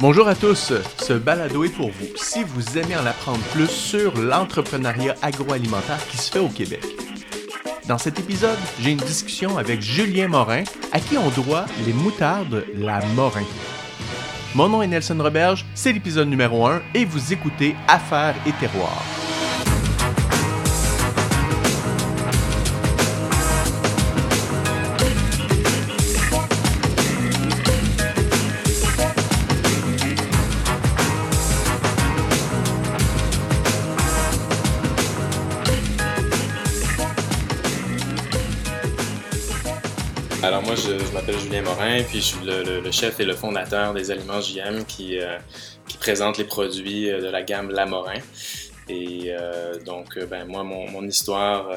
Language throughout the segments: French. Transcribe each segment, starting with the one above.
Bonjour à tous, ce balado est pour vous si vous aimez en apprendre plus sur l'entrepreneuriat agroalimentaire qui se fait au Québec. Dans cet épisode, j'ai une discussion avec Julien Morin, à qui on doit les moutardes La Morin. Mon nom est Nelson Roberge, c'est l'épisode numéro 1 et vous écoutez Affaires et Terroirs. Julien Morin, puis je suis le, chef et le fondateur des Aliments JM qui, euh, présente les produits euh, de la gamme La Morin. Et euh, donc, euh, ben, moi, mon, histoire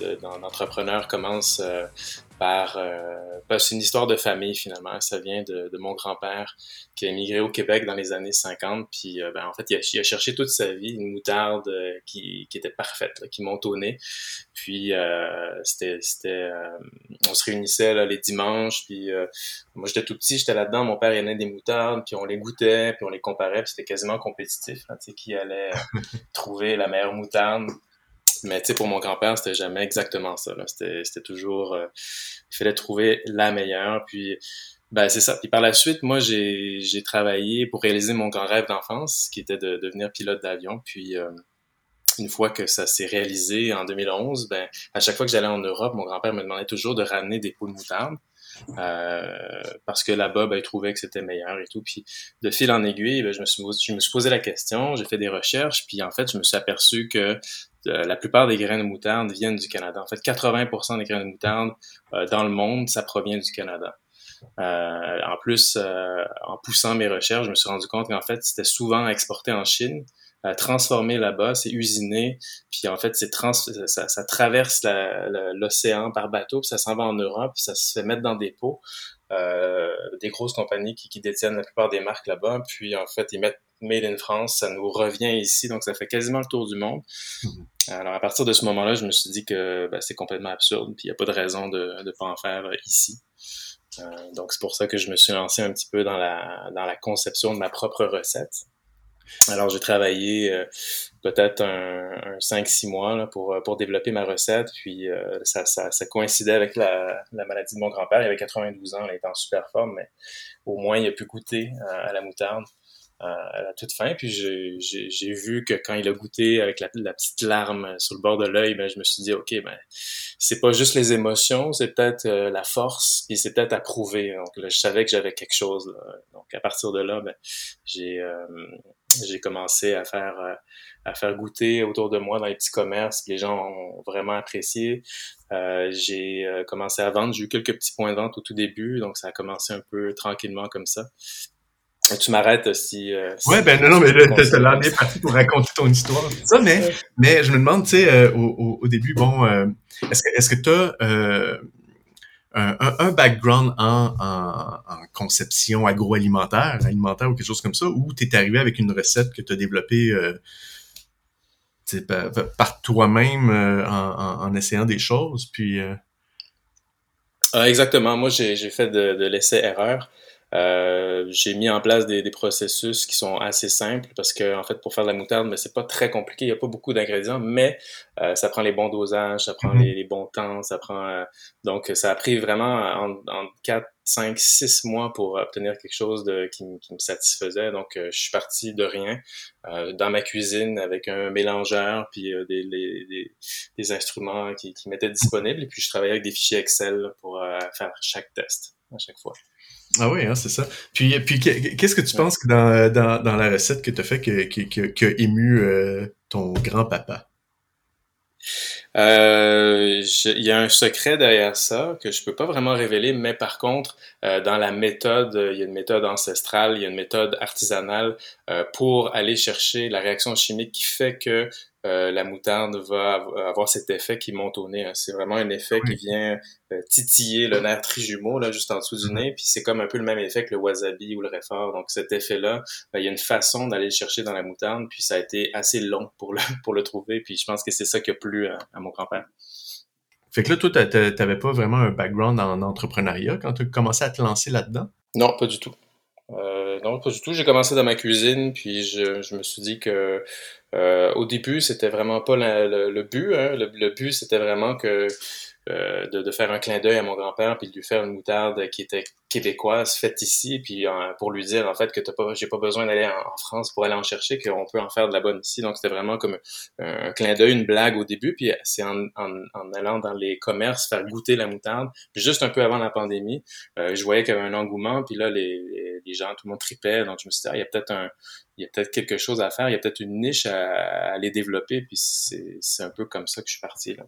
de- d'en- d'entrepreneur commence par... Euh, ben, c'est une histoire de famille, finalement. Ça vient de, de mon grand-père qui a émigré au Québec dans les années 50. Puis, euh, ben, en fait, il a, il a cherché toute sa vie une moutarde euh, qui, qui était parfaite, là, qui monte au nez. Puis, euh, c'était... c'était on se réunissait là, les dimanches, puis moi j'étais tout petit, j'étais là-dedans, mon père il aimait des moutardes, puis on les goûtait, puis on les comparait, puis c'était quasiment compétitif, là, tu sais, qui allait trouver la meilleure moutarde. Mais tu sais, pour mon grand-père, c'était jamais exactement ça. C'était toujours, euh, il fallait trouver la meilleure, puis ben c'est ça. Puis par la suite, moi j'ai travaillé pour réaliser mon grand rêve d'enfance, qui était de devenir pilote d'avion, puis euh, une fois que ça s'est réalisé en 2011, ben, à chaque fois que j'allais en Europe, mon grand-père me demandait toujours de ramener des pots de moutarde. euh, parce que là-bas, ben, il trouvait que c'était meilleur et tout. Puis de fil en aiguille, ben, je, me suis, je me suis posé la question, j'ai fait des recherches, puis en fait, je me suis aperçu que euh, la plupart des grains de moutarde viennent du Canada. En fait, 80% des grains de moutarde euh, dans le monde, ça provient du Canada. Euh, en plus, en poussant mes recherches, je me suis rendu compte qu'en fait, c'était souvent exporté en Chine, transformé là-bas, c'est usiné, puis en fait, c'est trans ça, traverse l'océan par bateau, puis ça s'en va en Europe, puis ça se fait mettre dans des pots. Des grosses compagnies qui, qui détiennent la plupart des marques là-bas, puis en fait, ils mettent Made in France, ça nous revient ici, donc ça fait quasiment le tour du monde. Alors à partir de ce moment-là, je me suis dit que ben, c'est complètement absurde, puis il n'y a pas de raison de ne pas en faire ici. Euh, donc c'est pour ça que je me suis lancé un petit peu dans la, dans la conception de ma propre recette. Alors j'ai travaillé euh, peut-être un, un 5-6 mois là, pour, pour développer ma recette, puis euh, ça, ça, ça coïncidait avec la, la maladie de mon grand-père, il avait 92 ans, il était en super forme, mais au moins il a pu goûter à la moutarde à la toute fin. Puis j'ai- vu que quand il a goûté avec la, petite larme sur le bord de l'œil, ben je me suis dit ok ben c'est pas juste les émotions, c'est peut-être euh, la force, puis c'est peut-être à prouver. Donc là, je savais que j'avais quelque chose. là. Donc à partir de là, ben j'ai euh, j'ai commencé à faire euh, à faire goûter autour de moi dans les petits commerces. Les gens ont vraiment apprécié. Euh, j'ai euh, commencé à vendre. J'ai eu quelques petits points de vente au tout début, donc ça a commencé un peu tranquillement comme ça. Tu m'arrêtes si. euh, si- Ouais, ben non, non, mais là, t'as comme bien parti pour raconter ton histoire, ça, mais, mais je me demande, tu sais, euh, au, début, bon, euh, est-ce que est-ce que t'as euh, un, un- un background en, en, en conception agroalimentaire, alimentaire ou quelque chose comme ça, ou t'es arrivé avec une recette que t'as développée euh, par, par toi-même euh, en, en, en essayant des choses, puis... euh, Ah, exactement. Moi, j'ai j'ai fait de, de l'essai-erreur. Euh, j'ai mis en place des, des processus qui sont assez simples parce que en fait pour faire de la moutarde mais c'est pas très compliqué il y a pas beaucoup d'ingrédients mais euh, ça prend les bons dosages ça prend Mhm. les, les bons temps ça prend euh, donc ça a pris vraiment en, en 4 5 6 mois pour obtenir quelque chose de qui, qui me satisfaisait donc euh, je suis parti de rien euh, dans ma cuisine avec un mélangeur puis euh, des, les- des, des instruments qui, qui m'étaient disponibles et puis je travaillais avec des fichiers Excel pour euh, faire chaque test à chaque fois Ah oui, hein, c'est ça. Puis, puis que- qu'est-ce que tu penses que dans, dans, dans la recette que tu as fait que, que, que, ému euh, ton grand-papa? Euh, il y a un secret derrière ça que je peux pas vraiment révéler, mais par contre, euh, dans la méthode, il y a une méthode ancestrale, il y a une méthode artisanale euh, pour aller chercher la réaction chimique qui fait que euh, la moutarde va av- avoir cet effet qui monte au nez. hein. C'est vraiment un effet qui vient euh, titiller le nerf trijumeau là juste en dessous du Mhm. nez, puis c'est comme un peu le même effet que le wasabi ou le réfort. Donc cet effet-là, ben, il y a une façon d'aller le chercher dans la moutarde, puis ça a été assez long pour le pour le trouver, puis je pense que c'est ça qui a plu à, à mon grand-père. Fait que là, toi, t'a- t'a- t'avais pas vraiment un background en entrepreneuriat quand tu as commencé à te lancer là-dedans? Non, pas du tout. Euh, non, pas du tout. J'ai commencé dans ma cuisine, puis je, je me suis dit que euh, au début, c'était vraiment pas le, but. Hein. Le, but, c'était vraiment que euh, de, faire un clin d'œil à mon grand-père puis de lui faire une moutarde qui était québécoise faite ici puis euh, pour lui dire en fait que t'as pas j'ai pas besoin d'aller en, France pour aller en chercher qu'on peut en faire de la bonne ici. Donc c'était vraiment comme un, clin d'œil une blague au début puis c'est en, allant dans les commerces faire goûter la moutarde juste un peu avant la pandémie euh, je voyais qu'il y avait un engouement puis là les, les, gens tout le monde tripait donc je me suis dit ah, il y a peut-être un il y a peut-être quelque chose à faire il y a peut-être une niche à, à aller développer puis c'est un peu comme ça que je suis parti là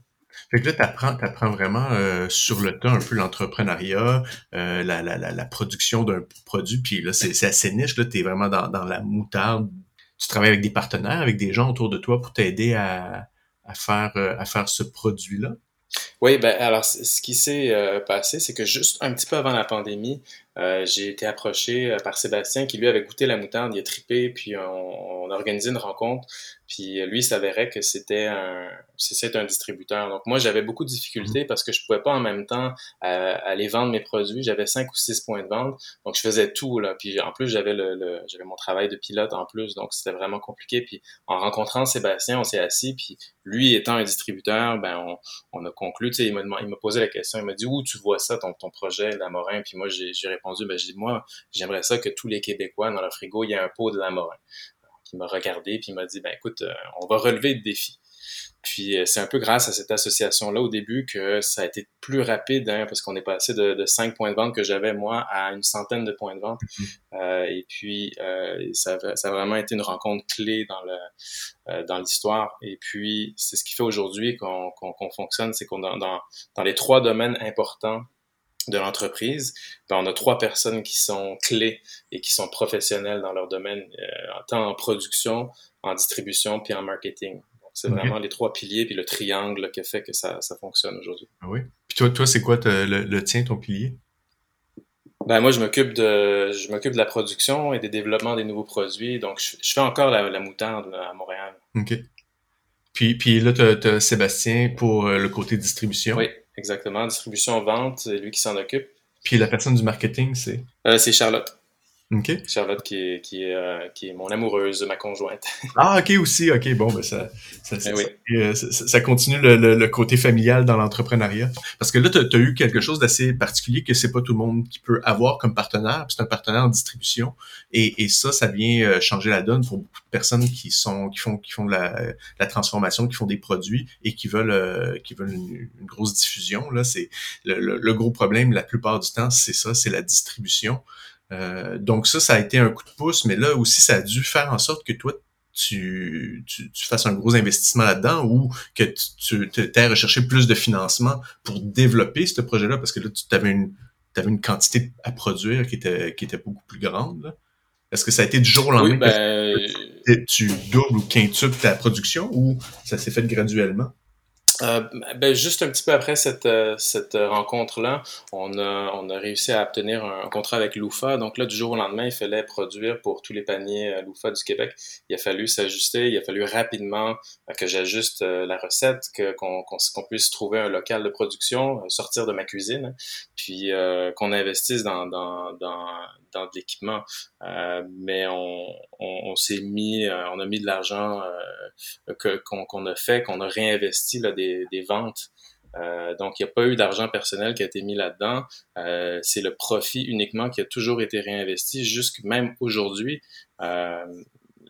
fait que là, tu apprends, vraiment euh, sur le tas un peu l'entrepreneuriat, euh, la, la, la, production d'un produit, puis là, c'est assez niche, là, tu es vraiment dans, dans la moutarde. Tu travailles avec des partenaires, avec des gens autour de toi pour t'aider à, à, faire, euh, à faire ce produit-là? Oui, ben alors ce qui s'est passé, c'est que juste un petit peu avant la pandémie, j'ai été approché par Sébastien qui lui avait goûté la moutarde, il a tripé, puis on, on a organisé une rencontre puis euh, lui, il s'avérait que c'était un, c'est un distributeur. Donc moi, j'avais beaucoup de difficultés parce que je pouvais pas en même temps euh, aller vendre mes produits. J'avais cinq ou six points de vente, donc je faisais tout là. Puis en plus, j'avais le, j'avais mon travail de pilote en plus, donc c'était vraiment compliqué. Puis en rencontrant Sébastien, on s'est assis. Puis lui étant un distributeur, ben on, on a conclu. Tu sais, il m'a, il m'a posé la question. Il m'a dit où tu vois ça ton, ton projet Lamorin Puis moi, j'ai répondu, ben j'ai dit moi, j'aimerais ça que tous les Québécois dans leur frigo, il y ait un pot de Lamorin qui m'a regardé puis il m'a dit ben écoute, euh, on va relever le défi. Puis euh, c'est un peu grâce à cette association-là au début que ça a été plus rapide, hein, parce qu'on est passé de, de 5 points de vente que j'avais moi à une centaine de points de vente. Mm-hmm. euh, et puis euh, ça, ça, a vraiment été une rencontre clé dans le euh, dans l'histoire. Et puis c'est ce qui fait aujourd'hui qu'on qu'on fonctionne, c'est qu'on dans, dans, dans les trois domaines importants de l'entreprise, ben, on a trois personnes qui sont clés et qui sont professionnelles dans leur domaine, euh, tant en production, en distribution, puis en marketing. C'est vraiment les trois piliers puis le triangle qui fait que ça, ça fonctionne aujourd'hui. Ah oui. Puis toi, toi c'est quoi le, le, tien, ton pilier? Ben moi, je m'occupe de je m'occupe de la production et des développements des nouveaux produits. Donc, je, fais encore la, la moutarde à Montréal. OK. Puis, puis là, tu as, Sébastien pour euh, le côté distribution. Oui. Exactement. Distribution, vente, c'est lui qui s'en occupe. Puis la personne du marketing, c'est? Euh, c'est Charlotte. OK. Charlotte qui est, qui, est, euh, qui est mon amoureuse, ma conjointe. ah, OK aussi. OK, bon, ben ça, ça, ben ça, ça, continue le, le, côté familial dans l'entrepreneuriat. Parce que là, tu as, eu quelque chose d'assez particulier que c'est pas tout le monde qui peut avoir comme partenaire. C'est un partenaire en distribution. Et, et ça, ça vient euh, changer la donne pour beaucoup de personnes qui sont qui font qui font la, la transformation, qui font des produits et qui veulent euh, qui veulent une, grosse diffusion. Là, c'est le, le, gros problème la plupart du temps, c'est ça, c'est la distribution. Euh, donc ça, ça a été un coup de pouce, mais là aussi, ça a dû faire en sorte que toi, tu, tu, fasses un gros investissement là-dedans ou que tu, tu aies recherché plus de financement pour développer ce projet-là, parce que là, tu avais une, avais une quantité à produire qui était, qui était beaucoup plus grande. Est-ce que ça a été du jour au lendemain que ben, tu doubles ou quintuples ta production ou ça s'est fait graduellement? Euh, ben, juste un petit peu après cette, euh, cette rencontre-là, on a, on a réussi à obtenir un, contrat avec Loufa. Donc là, du jour au lendemain, il fallait produire pour tous les paniers euh, Loufa du Québec. Il a fallu s'ajuster, il a fallu rapidement que j'ajuste la recette, que, qu'on, qu'on, puisse trouver un local de production, sortir de ma cuisine, puis qu'on investisse dans, dans, dans, dans de l'équipement. mais on, on, s'est mis, on a mis de l'argent que, qu'on, qu'on a fait, qu'on a réinvesti là, des des, ventes. Euh, donc, il n'y a pas eu d'argent personnel qui a été mis là-dedans. Euh, c'est le profit uniquement qui a toujours été réinvesti, jusque même aujourd'hui. Euh,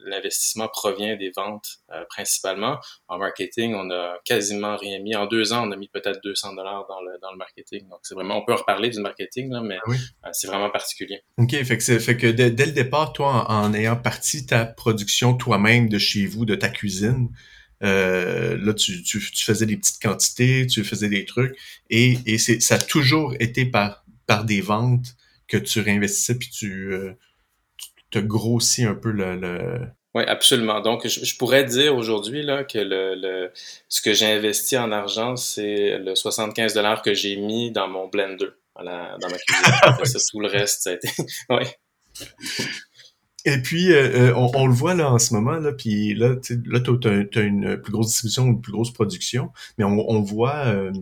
l'investissement provient des ventes principalement. En marketing, on a quasiment rien mis. En deux ans, on a mis peut-être 200 dollars dans le, dans le marketing. Donc, c'est vraiment, on peut en reparler du marketing, là, mais ah c'est vraiment particulier. OK. Fait que, fait que dès, le départ, toi, en ayant parti ta production toi-même de chez vous, de ta cuisine, euh, là, tu, tu, faisais des petites quantités, tu faisais des trucs, et, et c'est, ça a toujours été par, par des ventes que tu réinvestissais, puis tu, euh, te grossis un peu le... le... Oui, absolument. Donc, je, pourrais dire aujourd'hui là que le, le ce que j'ai investi en argent, c'est le 75 dollars que j'ai mis dans mon blender, dans, dans ma cuisine. ça, tout le reste, ça a été... oui. Et puis, euh, euh, on, le voit là en ce moment, là, puis là, tu as, une plus grosse distribution, une plus grosse production, mais on, voit euh,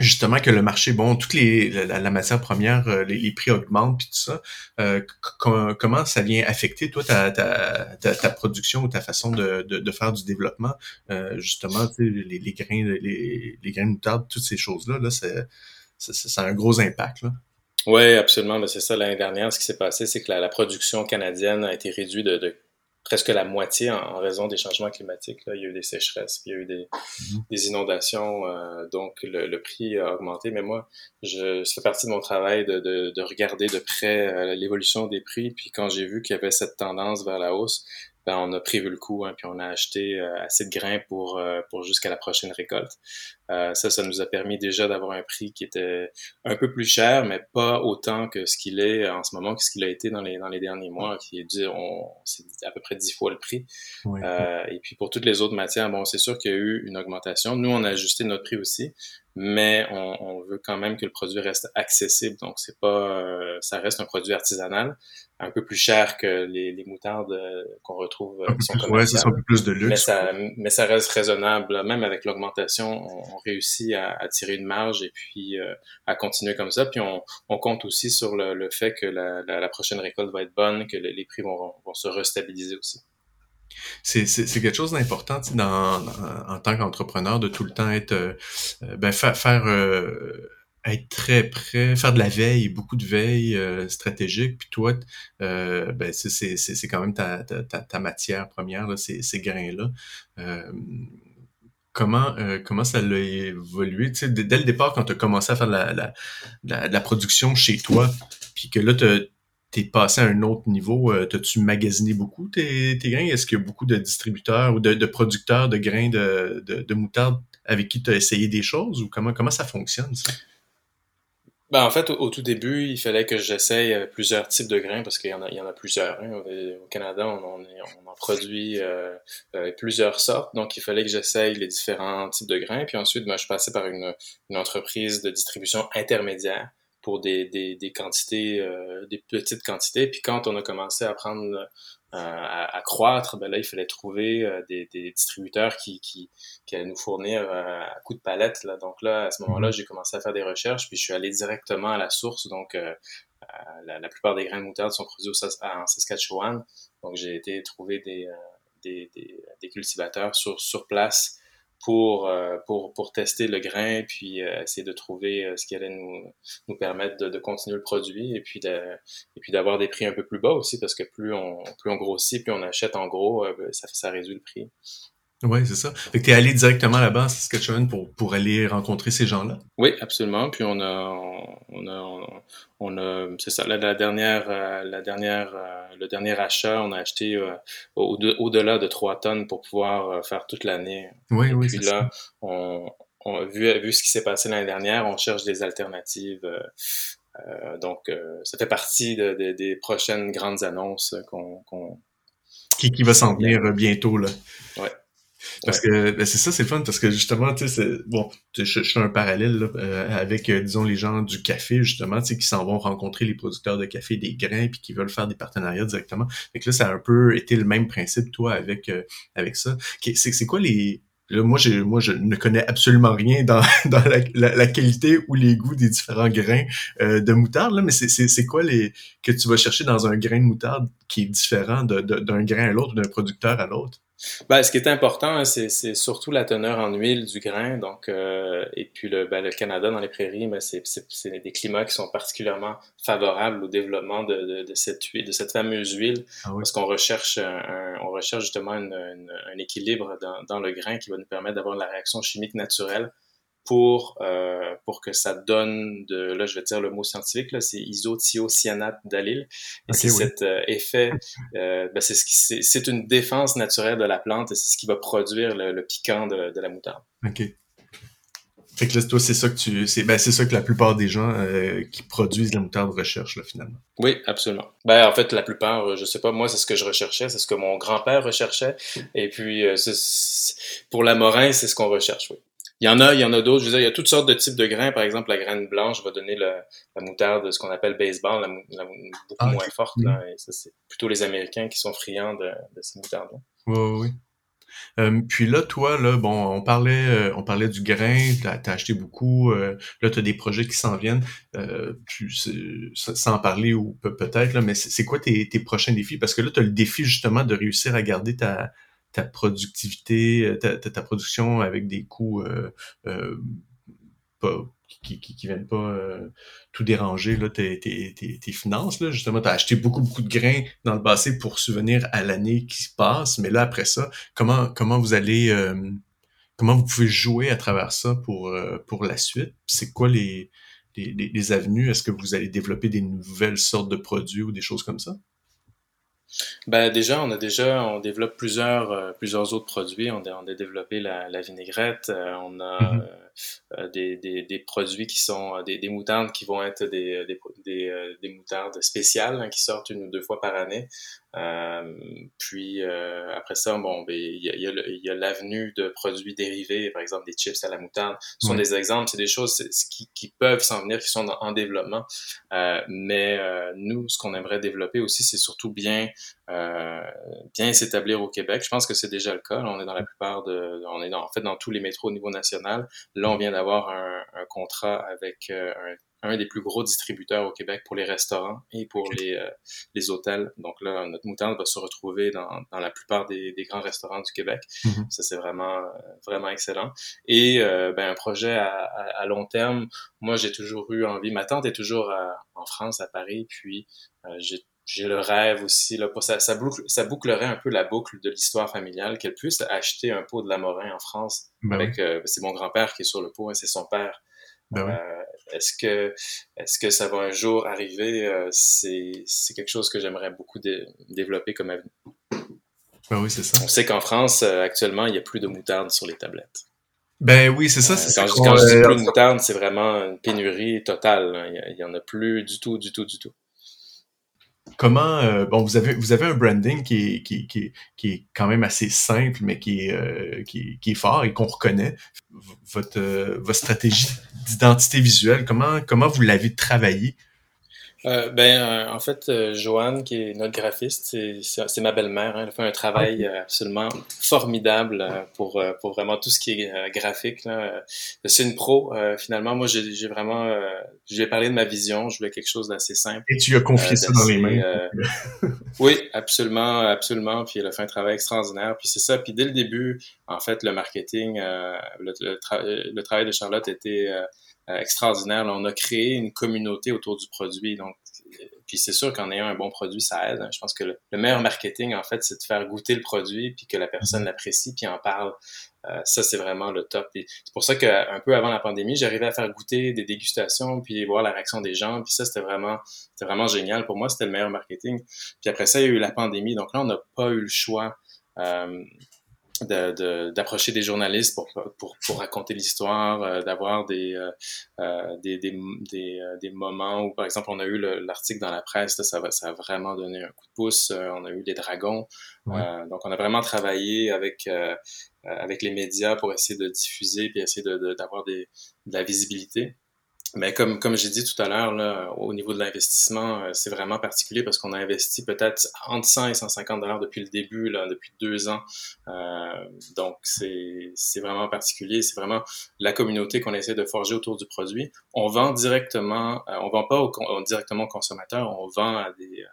justement que le marché, bon, toutes les la, matière première, euh, les, prix augmentent puis tout ça. Euh, comment ça vient affecter toi ta, ta, ta, production ou ta façon de, de, faire du développement, euh, justement, les, les grains, les, les grains de moutarde, toutes ces choses là, là, c'est ça a un gros impact là. Oui, absolument. Ben, c'est ça l'année dernière. Ce qui s'est passé, c'est que la, la, production canadienne a été réduite de, de presque la moitié en, raison des changements climatiques. Là. Il y a eu des sécheresses, puis il y a eu des, mhm. des inondations, euh, donc le, prix a augmenté. Mais moi, je, ça fait partie de mon travail de, de, de regarder de près euh, l'évolution des prix. Puis quand j'ai vu qu'il y avait cette tendance vers la hausse, ben, on a prévu le coup, hein, puis on a acheté euh, assez de grains pour, euh, pour jusqu'à la prochaine récolte. Euh, ça, ça nous a permis déjà d'avoir un prix qui était un peu plus cher, mais pas autant que ce qu'il est en ce moment, que ce qu'il a été dans les, dans les derniers mois, qui est, c'est à peu près dix fois le prix. et puis pour toutes les autres matières, bon, c'est sûr qu'il y a eu une augmentation. Nous, on a ajusté notre prix aussi, mais on, on, veut quand même que le produit reste accessible. Donc, c'est pas, euh, ça reste un produit artisanal, un peu plus cher que les, les moutardes euh, qu'on retrouve euh, qui sont ouais, ça un peu plus de luxe. Mais ça, mais ça reste raisonnable. Même avec l'augmentation, on, réussit à, à, tirer une marge et puis à continuer comme ça. Puis on, on compte aussi sur le, le fait que la, la, la, prochaine récolte va être bonne, que les prix vont, vont se restabiliser aussi. C'est, quelque chose d'important dans, en tant qu'entrepreneur de tout le temps être euh, ben, faire, euh, être très prêt, faire de la veille, beaucoup de veille euh, stratégique. Puis toi, ben, c'est, quand même ta, ta, ta, matière première, là, ces, ces grains-là. comment, comment ça l'a évolué? dès le départ, quand tu as commencé à faire la, la, la, la production chez toi, puis que là, tu t'es passé à un autre niveau. Euh, T'as-tu magasiné beaucoup tes, grains? Est-ce qu'il y a beaucoup de distributeurs ou de, producteurs de grains de, de, de moutarde avec qui tu as essayé des choses ou comment, comment ça fonctionne ça? Ben, en fait, au, tout début, il fallait que j'essaye euh, plusieurs types de grains parce qu'il y en a, y en a plusieurs. Hein. Au Canada, on, en produit euh, plusieurs sortes, donc il fallait que j'essaye les différents types de grains. Puis ensuite, ben, je passais par une entreprise de distribution intermédiaire pour des, des, des quantités, euh, des petites quantités. Puis quand on a commencé à prendre, euh, à, à, croître, ben là, il fallait trouver euh, des, des, distributeurs qui, qui, qui allaient nous fournir à coup de palette. Là. Donc là, à ce moment-là, mhm. j'ai commencé à faire des recherches, puis je suis allé directement à la source. Donc, la, la, plupart des grains de moutarde sont produits au, en Saskatchewan. Donc, j'ai été trouver des, des, des, des, cultivateurs sur, sur place pour, euh, pour, pour tester le grain, puis euh, essayer de trouver euh, ce qui allait nous, nous permettre de, continuer le produit et puis de, et puis d'avoir des prix un peu plus bas aussi parce que plus on, plus on grossit, plus on achète en gros, ça, ça réduit le prix. Oui, c'est ça. Fait que t'es allé directement là-bas à Saskatchewan pour, pour aller rencontrer ces gens-là? Oui, absolument. Puis on a, on a, on a, c'est ça, la, dernière, euh, la dernière, euh, le dernier achat, on a acheté euh, au-delà de 3 tonnes pour pouvoir faire toute l'année. Oui, oui, Puis là, on, on, vu, vu ce qui s'est passé l'année dernière, on cherche des alternatives. donc, ça fait partie de, des prochaines grandes annonces qu'on, qui, qui va s'en venir bientôt là. Ouais. Parce que ben, c'est ça, c'est fun parce que justement, tu sais, bon, je, je, fais un parallèle là, euh, avec, euh, disons, les gens du café, justement, tu sais, qui s'en vont rencontrer les producteurs de café des grains puis qui veulent faire des partenariats directement. Fait que là, ça a un peu été le même principe, toi, avec euh, avec ça. C'est, c'est quoi les. Là, moi, moi, je ne connais absolument rien dans, dans la, la, qualité ou les goûts des différents grains de moutarde, là, mais c'est, c'est, c'est quoi les que tu vas chercher dans un grain de moutarde qui est différent de, d'un grain à l'autre, d'un producteur à l'autre? Ben, ce qui est important, hein, c'est surtout la teneur en huile du grain. Donc, euh, et puis le, ben, le Canada dans les prairies, ben, c'est des climats qui sont particulièrement favorables au développement de, de, de cette huile, de cette fameuse huile, ah parce qu'on recherche, un, on recherche justement une, un équilibre dans, dans, le grain qui va nous permettre d'avoir la réaction chimique naturelle pour euh, pour que ça donne de là je vais dire le mot scientifique là c'est isothiocyanate d'allyle et c'est cet euh, effet euh, ben, c'est ce qui c'est une défense naturelle de la plante et c'est ce qui va produire le, piquant de, de, la moutarde. OK. Fait que là, toi, c'est ça que tu. C'est ben, ça que la plupart des gens euh, qui produisent la moutarde recherchent, là, finalement. Oui, absolument. Ben, en fait, la plupart, je sais pas, moi, c'est ce que je recherchais, c'est ce que mon grand-père recherchait. Et puis, pour la morin, c'est ce qu'on recherche, oui. Il y en a, il y en a d'autres. Je veux dire, il y a toutes sortes de types de grains. Par exemple, la graine blanche va donner la moutarde, ce qu'on appelle baseball, la, beaucoup moins forte. Là, et ça, c'est plutôt les Américains qui sont friands de, de ces moutardes-là. Oui, oui. Euh, puis là, toi, là, bon, on parlait, euh, on parlait du grain, t'as as acheté beaucoup, euh, là, t'as des projets qui s'en viennent, tu, sans parler ou peut-être, là, mais c'est quoi tes, tes, prochains défis? Parce que là, t'as le défi justement de réussir à garder ta, ta productivité, ta, ta, production avec des coûts pas, qui, qui, qui viennent pas euh, tout déranger là, tes, tes, tes, finances. Là. Justement, tu as acheté beaucoup, beaucoup de grains dans le passé pour souvenir à l'année qui se passe. Mais là, après ça, comment, comment vous allez euh, comment vous pouvez jouer à travers ça pour, euh, pour la suite? C'est quoi les, les, les avenues? Est-ce que vous allez développer des nouvelles sortes de produits ou des choses comme ça? Ben déjà, on a déjà, on développe plusieurs, euh, plusieurs autres produits. On a, on a développé la, la vinaigrette, euh, on a mm-hmm. euh, des, des, des, produits qui sont des, des, moutardes qui vont être des, des, des moutardes spéciales hein, qui sortent une ou deux fois par année. Puis après ça, bon, ben, il y a, il y a l'avenue de produits dérivés, par exemple des chips à la moutarde. Ce sont des exemples, c'est des choses qui, qui peuvent s'en venir, qui sont en développement. mais nous, ce qu'on aimerait développer aussi, c'est surtout bien euh, bien s'établir au Québec. Je pense que c'est déjà le cas. on est dans la plupart de, on est dans, en fait dans tous les métros au niveau national. Là, on vient d'avoir un, un, contrat avec euh, un, un, des plus gros distributeurs au Québec pour les restaurants et pour les, euh, les hôtels. Donc là, notre moutarde va se retrouver dans, dans la plupart des, des, grands restaurants du Québec. Mm-hmm. Ça, c'est vraiment, vraiment excellent. Et ben, un projet à, à, long terme, moi, j'ai toujours eu envie. Ma tante est toujours en France, à Paris, puis j'ai j'ai le rêve aussi, là, pour ça, ça, boucle, ça bouclerait un peu la boucle de l'histoire familiale, qu'elle puisse acheter un pot de Lamorin en France. Ben avec, euh, c'est mon grand-père qui est sur le pot, et c'est son père. Ben euh, est-ce que, est-ce que ça va un jour arriver? Euh, c'est, quelque chose que j'aimerais beaucoup développer comme avenir. Ben oui, c'est ça. On sait qu'en France, actuellement, il n'y a plus de moutarde sur les tablettes. Ben oui, c'est ça. quand, je, quand je dis plus de moutarde, c'est vraiment une pénurie totale. Hein. Il n'y en a plus du tout, du tout, du tout comment euh, bon vous avez vous avez un branding qui est, qui, qui, qui est quand même assez simple mais qui est euh, qui, qui, est fort et qu'on reconnaît. Votre euh, votre stratégie d'identité visuelle comment comment vous l'avez travaillé euh, ben, euh, en fait, euh, Joanne, qui est notre graphiste, c'est ma belle-mère. Hein, elle fait un travail absolument formidable pour, pour vraiment tout ce qui est graphique. C'est une pro, finalement. Moi, j'ai vraiment... je lui ai parlé de ma vision. Je voulais quelque chose d'assez simple. Et tu as confié ça dans les mains. oui, absolument, absolument. Puis elle a fait un travail extraordinaire. Puis c'est ça. Puis dès le début, en fait, le marketing, le, le, travail de Charlotte était euh, extraordinaire. on a créé une communauté autour du produit. Donc, puis c'est sûr qu'en ayant un bon produit, ça aide. Je pense que le, meilleur marketing, en fait, c'est de faire goûter le produit, puis que la personne l'apprécie, puis en parle. Euh, ça, c'est vraiment le top. C'est pour ça qu'un peu avant la pandémie, j'arrivais à faire goûter des dégustations, puis voir la réaction des gens. Puis ça, c'était vraiment, c'était vraiment génial. Pour moi, c'était le meilleur marketing. Puis après ça, il y a eu la pandémie. Donc là, on n'a pas eu le choix. Euh, d'approcher de, des journalistes pour, pour, pour raconter l'histoire, euh, d'avoir des, euh, euh des, des, des, euh, des, moments où, par exemple, on a eu l'article dans la presse, ça, va, ça a vraiment donné un coup de pouce. on a eu les dragons. donc, on a vraiment travaillé avec, avec les médias pour essayer de diffuser puis essayer d'avoir de, de la visibilité. Mais comme, comme j'ai dit tout à l'heure, au niveau de l'investissement, euh, c'est vraiment particulier parce qu'on a investi peut-être entre 100 et 150 dollars depuis le début, là, depuis deux ans. Euh, donc, c'est vraiment particulier. C'est vraiment la communauté qu'on essaie de forger autour du produit. On vend directement, euh, on vend pas au, directement aux consommateurs, on vend à des, euh,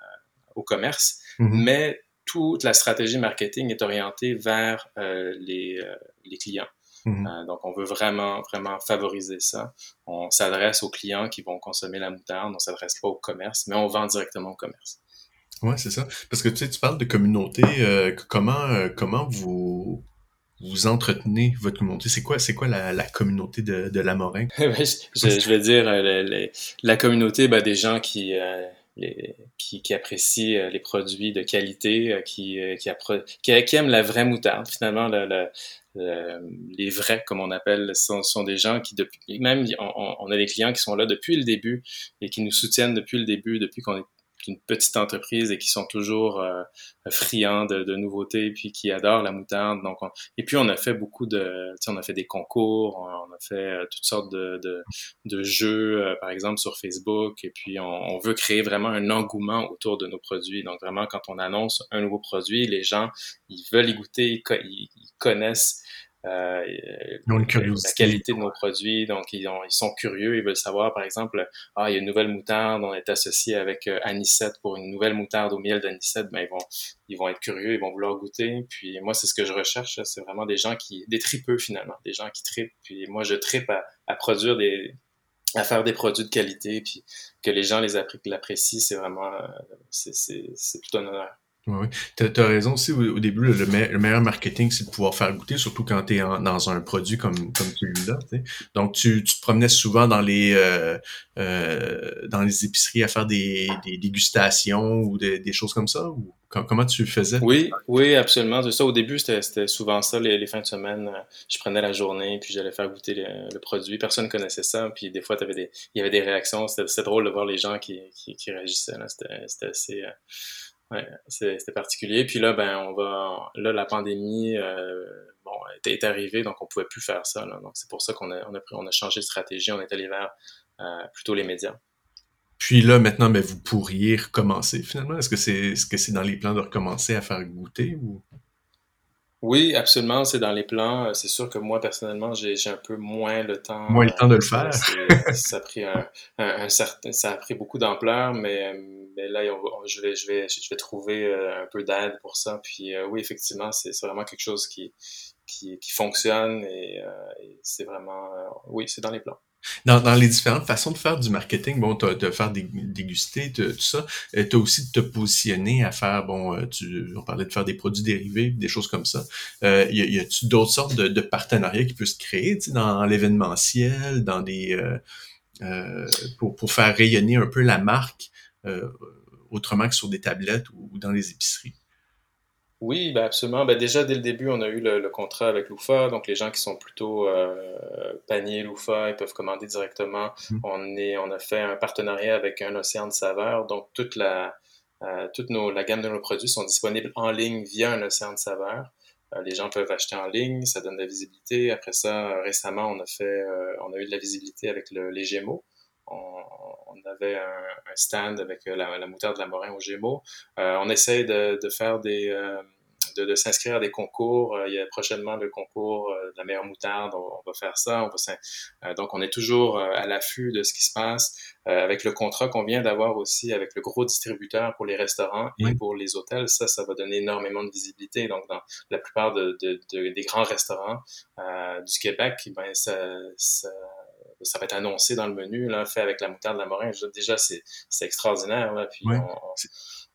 au commerce, mm-hmm. mais toute la stratégie marketing est orientée vers les, les clients. Mhm. Euh, donc, on veut vraiment, vraiment favoriser ça. On s'adresse aux clients qui vont consommer la moutarde, on s'adresse pas au commerce, mais on vend directement au commerce. Ouais, c'est ça. Parce que tu sais, tu parles de communauté. Euh, comment, euh, comment vous vous entretenez votre communauté? C'est quoi, c'est quoi la, la, communauté de, de Lamorin? je, je, vais dire la communauté ben, des gens qui, qui, qui, apprécient les produits de qualité, qui, qui, qui, qui, aiment la vraie moutarde. Finalement, le, euh, les vrais, comme on appelle, sont, sont des gens qui, depuis, même, on, on, a des clients qui sont là depuis le début et qui nous soutiennent depuis le début, depuis qu'on est une petite entreprise et qui sont toujours euh, friands de, de, nouveautés puis qui adorent la moutarde. Donc, et puis on a fait beaucoup de, on a fait des concours, on, a fait euh, toutes sortes de, de, jeux, euh, par exemple sur Facebook. Et puis on, on, veut créer vraiment un engouement autour de nos produits. Donc vraiment, quand on annonce un nouveau produit, les gens ils veulent y goûter, ils connaissent euh, la qualité de nos produits. Donc, ils, ont, ils, sont curieux, ils veulent savoir, par exemple, ah, il y a une nouvelle moutarde, on est associé avec euh, Anisette pour une nouvelle moutarde au miel d'Anisette. Ben, ils vont, ils vont être curieux, ils vont vouloir goûter. Puis moi, c'est ce que je recherche, c'est vraiment des gens qui, des tripeux finalement, des gens qui tripent. Puis moi, je tripe à, à produire des, à faire des produits de qualité, puis que les gens les l'apprécient, c'est vraiment, euh, c'est plutôt un honneur. Oui, tu as, raison aussi. Au, début, le, meilleur marketing, c'est de pouvoir faire goûter, surtout quand tu es dans un produit comme, comme celui-là. Donc, tu, tu, te promenais souvent dans les euh, euh, dans les épiceries à faire des, des dégustations ou des, choses comme ça? Ou comment tu faisais? Oui, oui, absolument. Ça. Au début, c'était souvent ça, les, les, fins de semaine. Euh, je prenais la journée, puis j'allais faire goûter le, produit. Personne connaissait ça. Puis des fois, avais des, il y avait des réactions. C'était drôle de voir les gens qui, qui, qui réagissaient. C'était assez... Euh, Ouais, c'était particulier. Puis là, ben, on va, là, la pandémie, euh, bon, est, arrivée, donc on pouvait plus faire ça. Donc c'est pour ça qu'on a, on a, on a changé de stratégie. On est allé vers euh, plutôt les médias. Puis là, maintenant, ben, vous pourriez recommencer finalement. Est-ce que c'est, est-ce que c'est dans les plans de recommencer à faire goûter ou? Oui, absolument, c'est dans les plans. C'est sûr que moi, personnellement, j'ai un peu moins le temps. Moins le temps de le faire. ça a pris un, un, certain, ça a pris beaucoup d'ampleur, mais, mais là, je vais, je vais, je vais trouver euh, un peu d'aide pour ça. Puis euh, oui, effectivement, c'est vraiment quelque chose qui, qui, qui fonctionne et, euh, et c'est vraiment, oui, c'est dans les plans. Dans, les différentes façons de faire du marketing, bon, de faire déguster, tout ça, euh, tu as aussi de te positionner à faire, bon, euh, tu, on parlait de faire des produits dérivés, des choses comme ça. Euh, y, a-tu d'autres sortes de, partenariats qui peuvent se créer, dans l'événementiel, dans des, pour, pour faire rayonner un peu la marque autrement que sur des tablettes ou dans les épiceries? Oui, ben absolument. Ben déjà, dès le début, on a eu le, contrat avec Loufa. Donc, les gens qui sont plutôt panier Loufa, ils peuvent commander directement. Mmh. On, est, on a fait un partenariat avec un océan de saveurs. Donc, toute la, euh, toute nos, la gamme de nos produits sont disponibles en ligne via un océan de saveurs. Euh, les gens peuvent acheter en ligne, ça donne de la visibilité. Après ça, récemment, on a fait, euh, on a eu de la visibilité avec le, les Gémeaux on, avait un, stand avec euh, la, la moutarde de la Morin au Gémeaux. Euh, on essaie de, faire des euh, de, s'inscrire à des concours. il y a prochainement le concours de la meilleure moutarde. On, va faire ça. On va, donc, on est toujours à l'affût de ce qui se passe avec le contrat qu'on vient d'avoir aussi avec le gros distributeur pour les restaurants et pour les hôtels. Ça, ça va donner énormément de visibilité. Donc, dans la plupart de, des grands restaurants du Québec, ben, ça, ça ça va être annoncé dans le menu, là, fait avec la moutarde de la morin. Déjà, c'est extraordinaire. Là, puis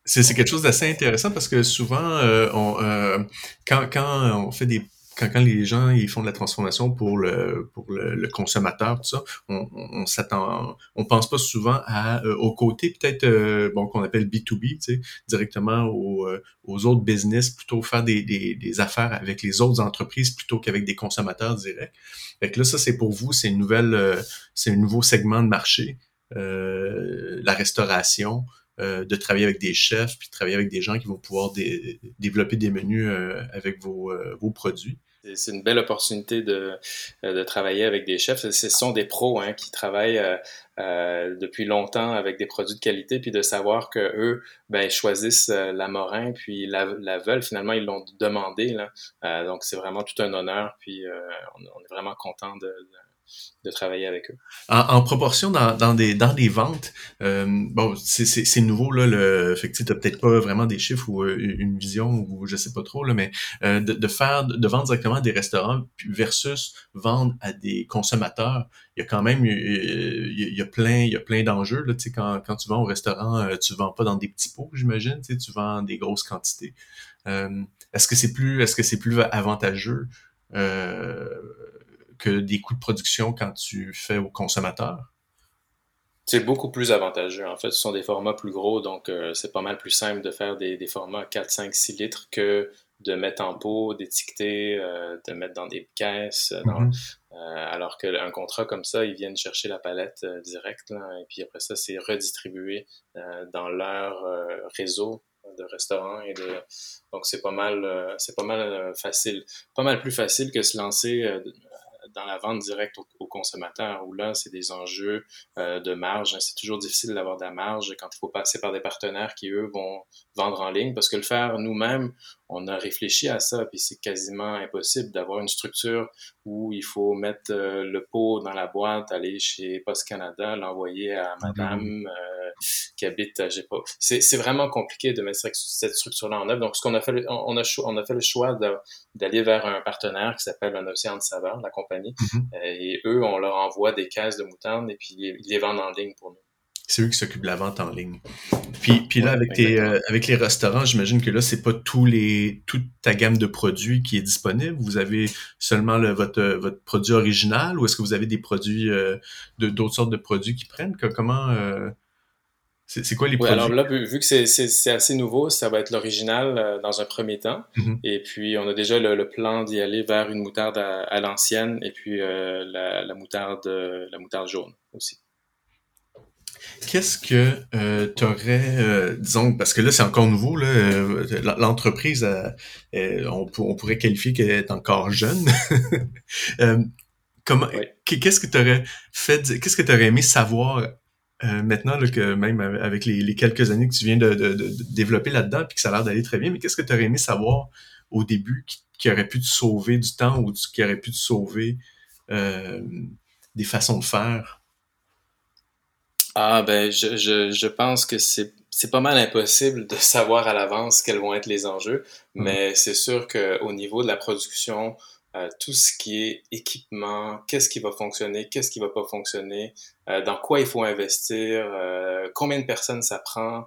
C'est quelque chose d'assez intéressant parce que souvent, euh, euh, quand, quand on fait des quand, quand les gens ils font de la transformation pour le pour le, consommateur tout ça on, on, s'attend on pense pas souvent à euh, au côté peut-être euh, bon qu'on appelle B2B tu sais directement aux, euh, aux autres business plutôt faire des, des, des affaires avec les autres entreprises plutôt qu'avec des consommateurs directs. Fait que là ça c'est pour vous c'est une nouvelle c'est un nouveau segment de marché la restauration de travailler avec des chefs, puis de travailler avec des gens qui vont pouvoir développer des menus avec vos, vos produits. C'est une belle opportunité de, euh, de travailler avec des chefs. Ce sont des pros hein, qui travaillent euh, euh, depuis longtemps avec des produits de qualité, puis de savoir que eux, ben, choisissent la Morin, puis la, veulent. Finalement, ils l'ont demandé. Là. donc, c'est vraiment tout un honneur, puis on, est vraiment content de de travailler avec eux. En, proportion dans, dans, des dans ventes, euh, bon, c'est nouveau là, le, fait que tu peut-être pas vraiment des chiffres ou euh, une vision ou je sais pas trop là, mais euh, de, de, faire de vendre directement à des restaurants versus vendre à des consommateurs, il y a quand même il y a, plein il y a plein d'enjeux là, tu sais quand, quand tu vends au restaurant, tu vends pas dans des petits pots, j'imagine, tu vends des grosses quantités. est-ce que c'est plus est-ce que c'est plus avantageux que des coûts de production quand tu fais au consommateur? C'est beaucoup plus avantageux. En fait, ce sont des formats plus gros, donc euh, c'est pas mal plus simple de faire des, des formats 4, 5, 6 litres que de mettre en pot, d'étiqueter, euh, de mettre dans des caisses. Dans, Mhm. euh, alors qu'un contrat comme ça, ils viennent chercher la palette direct, là, et puis après ça, c'est redistribué dans leur réseau de restaurants et de donc c'est pas mal c'est pas mal facile pas mal plus facile que se lancer dans la vente directe au, au consommateur où là c'est des enjeux euh, de marge. C'est toujours difficile d'avoir de la marge quand il faut passer par des partenaires qui eux vont vendre en ligne parce que le faire nous-mêmes on a réfléchi à ça puis c'est quasiment impossible d'avoir une structure où il faut mettre euh, le pot dans la boîte aller chez Post Canada l'envoyer à madame euh, qui habite à j'ai pas. C'est vraiment compliqué de mettre cette- cette structure là en œuvre. Donc ce qu'on a fait on a on a fait le choix d'aller vers un partenaire qui s'appelle un océan de saveur la compagnie Mhm. Euh, et eux on leur envoie des caisses de moutarde et puis ils, les vendent en ligne pour nous C'est eux qui s'occupent de la vente en ligne. Puis, puis là, avec, tes, euh, avec les restaurants, j'imagine que là, c'est pas tous les, toute ta gamme de produits qui est disponible. Vous avez seulement le, votre, euh, votre produit original ou est-ce que vous avez des produits, euh, de, d'autres sortes de produits qui prennent? Que- Comment, euh, c'est, quoi les Oui, alors là, vu que c'est- assez nouveau, ça va être l'original euh, dans un premier temps. Mhm. Et puis, on a déjà le, le plan d'y aller vers une moutarde à, à l'ancienne et puis euh, la, la, moutarde, euh, la moutarde jaune aussi. Qu'est-ce que euh, tu aurais, disons, parce que là, c'est encore nouveau, l'entreprise, euh, on, pour- on pourrait qualifier qu'elle est encore jeune. Comment, Oui. qu'est-ce que tu aurais fait, qu'est-ce que tu aurais aimé savoir euh, maintenant là, que même avec les, les quelques années que tu viens de, de- de- de développer là-dedans, puis que ça a l'air d'aller très bien, mais qu'est-ce que tu aurais aimé savoir au début qui, qui aurait pu te sauver du temps ou qui aurait pu te sauver euh, des façons de faire? Ah ben je, je, je pense que c'est c'est pas mal impossible de savoir à l'avance quels vont être les enjeux, Mhm. mais c'est sûr qu'au niveau de la production, euh, tout ce qui est équipement, qu'est-ce qui va fonctionner, qu'est-ce qui va pas fonctionner, euh, dans quoi il faut investir, euh, combien de personnes ça prend,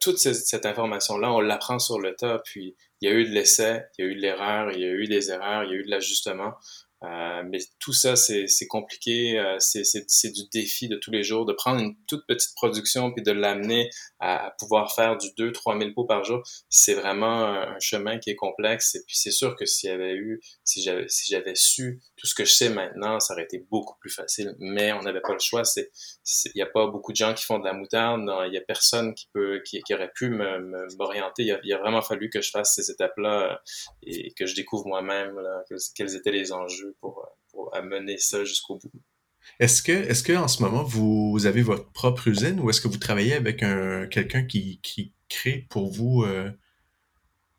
toute ce- cette information-là, on l'apprend sur le tas, puis il y a eu de l'essai, il y a eu de l'erreur, il y a eu des erreurs, il y a eu de l'ajustement. Euh, mais tout ça, c'est compliqué, euh, c'est du défi de tous les jours, de prendre une toute petite production puis de l'amener à, à pouvoir faire du 2-3 000 pots par jour. C'est vraiment un, chemin qui est complexe. Et puis c'est sûr que s'il y avait eu, si j'avais si su tout ce que je sais maintenant, ça aurait été beaucoup plus facile. Mais on n'avait pas le choix. Il n'y a pas beaucoup de gens qui font de la moutarde. Il y a personne qui peut qui, qui aurait pu me- me- m'orienter. Il, a- il a vraiment fallu que je fasse ces étapes-là euh, et que je découvre moi-même quels étaient les enjeux pour, pour amener ça jusqu'au bout. Est-ce que, est-ce que en ce moment vous avez votre propre usine ou est-ce que vous travaillez avec un quelqu'un qui, qui crée pour vous euh,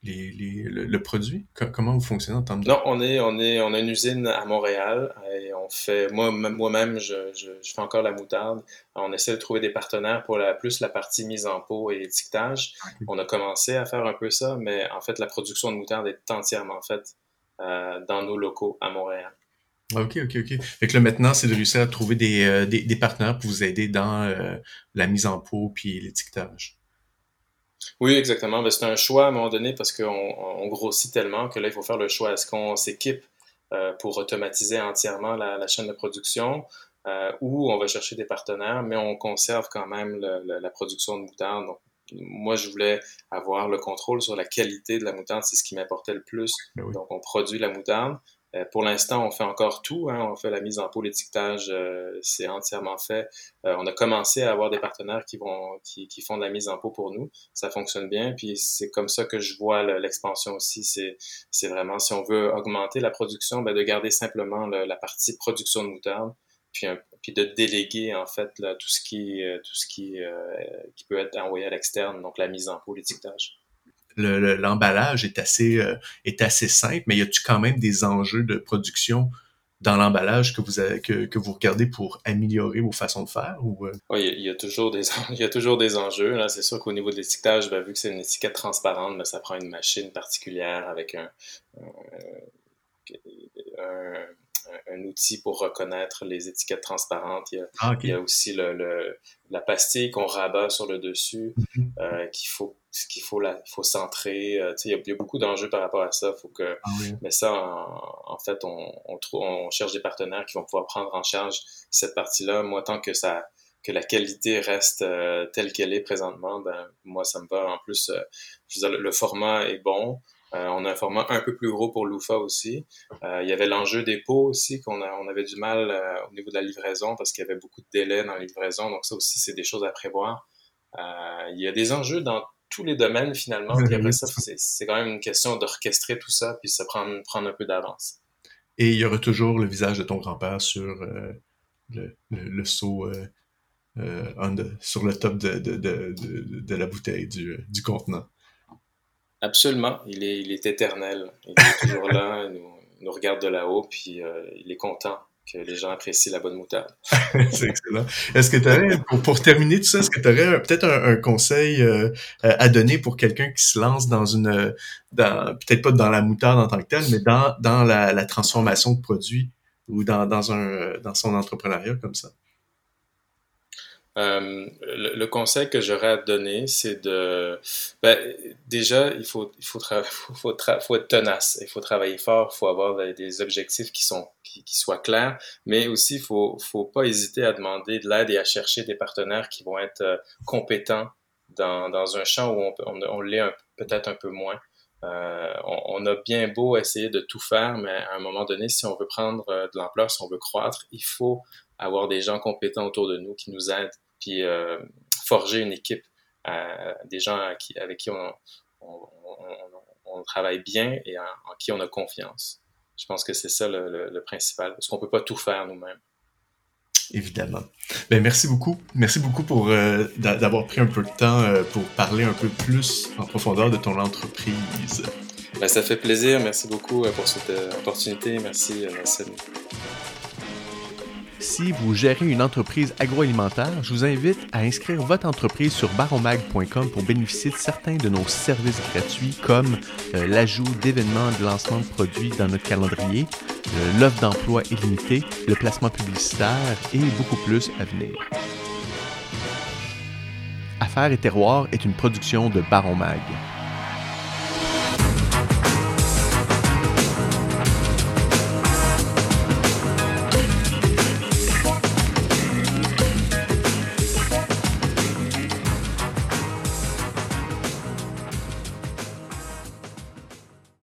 les, les, le, le produit? Co- Comment vous fonctionnez en termes de Non, on est, on est, on a une usine à Montréal et on fait, moi, moi-même, je, je, je fais encore la moutarde. On essaie de trouver des partenaires pour la, plus la partie mise en pot et étiquetage. On a commencé à faire un peu ça, mais en fait, la production de moutarde est entièrement faite euh, dans nos locaux à Montréal. Ok, ok, ok. Fait que là maintenant, c'est de réussir à trouver des, euh, des, des partenaires pour vous aider dans euh, la mise en pot puis l'étiquetage. Oui, exactement. Ben, c'est un choix à un moment donné parce qu'on on grossit tellement que là, il faut faire le choix. Est-ce qu'on s'équipe euh, pour automatiser entièrement la, la chaîne de production euh, ou on va chercher des partenaires, mais on conserve quand même le- le- la production de moutarde. Donc, moi, je voulais avoir le contrôle sur la qualité de la moutarde. C'est ce qui m'importait le plus. Ben oui. Donc, on produit la moutarde. Euh, pour l'instant, on fait encore tout. Hein. On fait la mise en pot, l'étiquetage, euh, c'est entièrement fait. Euh, on a commencé à avoir des partenaires qui vont, qui, qui font de la mise en pot pour nous. Ça fonctionne bien. Puis c'est comme ça que je vois le- l'expansion aussi. C'est, vraiment si on veut augmenter la production, ben, de garder simplement le- la partie production de moutarde, puis, un- puis de déléguer en fait là, tout ce qui, euh, tout ce qui, euh, qui peut être envoyé à l'externe, donc la mise en pot, l'étiquetage. Le- le- L'emballage est assez euh, est assez simple, mais y a-tu quand même des enjeux de production dans l'emballage que vous avez, que, que vous regardez pour améliorer vos façons de faire ou euh, Oui, il y, a- il y a toujours des il y a toujours des enjeux. Là, c'est sûr qu'au niveau de l'étiquetage, ben, vu que c'est une étiquette transparente, ben, ça prend une machine particulière avec un, un, un- pour reconnaître les étiquettes transparentes. Il y a, ah, ok. il y a aussi le, le- la pastille qu'on rabat sur le dessus, Mhm. euh, qu'il faut qu'il faut la, faut centrer. Euh, il, y a, il y a beaucoup d'enjeux par rapport à ça. Faut que, Ah oui. mais ça, en, en fait, on, on, trouve, on cherche des partenaires qui vont pouvoir prendre en charge cette partie-là. Moi, tant que ça que la qualité reste euh, telle qu'elle est présentement, ben moi ça me va. En plus, euh, je veux dire, le, le format est bon. On a un format un peu plus gros pour l'UFA aussi. il y avait l'enjeu des pots aussi, qu'on on avait du mal au niveau de la livraison parce qu'il y avait beaucoup de délais dans la livraison. Donc ça aussi, c'est des choses à prévoir. il y a des enjeux dans tous les domaines finalement. Puis après ça, c'est quand même une question d'orchestrer tout ça puis se prendre, prendre un peu d'avance. Et il y aura toujours le visage de ton grand-père sur euh, le, le, euh, euh, sur le top de, la bouteille du, contenant. Absolument. Il est, il est éternel. Il est toujours là, il nous, regarde de là-haut, puis il est content que les gens apprécient la bonne moutarde. c'est excellent. Est-ce que tu aurais, pour, terminer tout ça, est-ce que tu aurais peut-être un, conseil euh, à donner pour quelqu'un qui se lance dans une, dans, peut-être pas dans la moutarde en tant que telle, mais dans, dans la, transformation de produits ou dans, dans, un, dans son entrepreneuriat comme ça? Euh, le, conseil que j'aurais à donner, c'est de... Ben, déjà, il faut, il faut, faut, faut, être tenace, il faut travailler fort, il faut avoir des objectifs qui, sont, qui, soient clairs, mais aussi, il faut, faut pas hésiter à demander de l'aide et à chercher des partenaires qui vont être euh, compétents dans, dans un champ où on, on, on l'est peut-être un peu moins. Euh, on, on, a bien beau essayer de tout faire, mais à un moment donné, si on veut prendre euh, de l'ampleur, si on veut croître, il faut avoir des gens compétents autour de nous qui nous aident puis euh, forger une équipe, euh, des gens avec qui on, travaille bien et en, qui on a confiance. Je pense que c'est ça le, principal, parce qu'on peut pas tout faire nous-mêmes. Évidemment. Ben, merci beaucoup. Merci beaucoup pour euh, d'avoir pris un peu de temps pour parler un peu plus en profondeur de ton entreprise. Ben, ça fait plaisir. Merci beaucoup pour cette opportunité. Merci, Nelson. Si vous gérez une entreprise agroalimentaire, je vous invite à inscrire votre entreprise sur baromag.com pour bénéficier de certains de nos services gratuits comme euh, l'ajout d'événements de lancement de produits dans notre calendrier, euh, l'offre d'emploi illimitée, le placement publicitaire et beaucoup plus à venir. Affaires et terroir est une production de Baron Mag.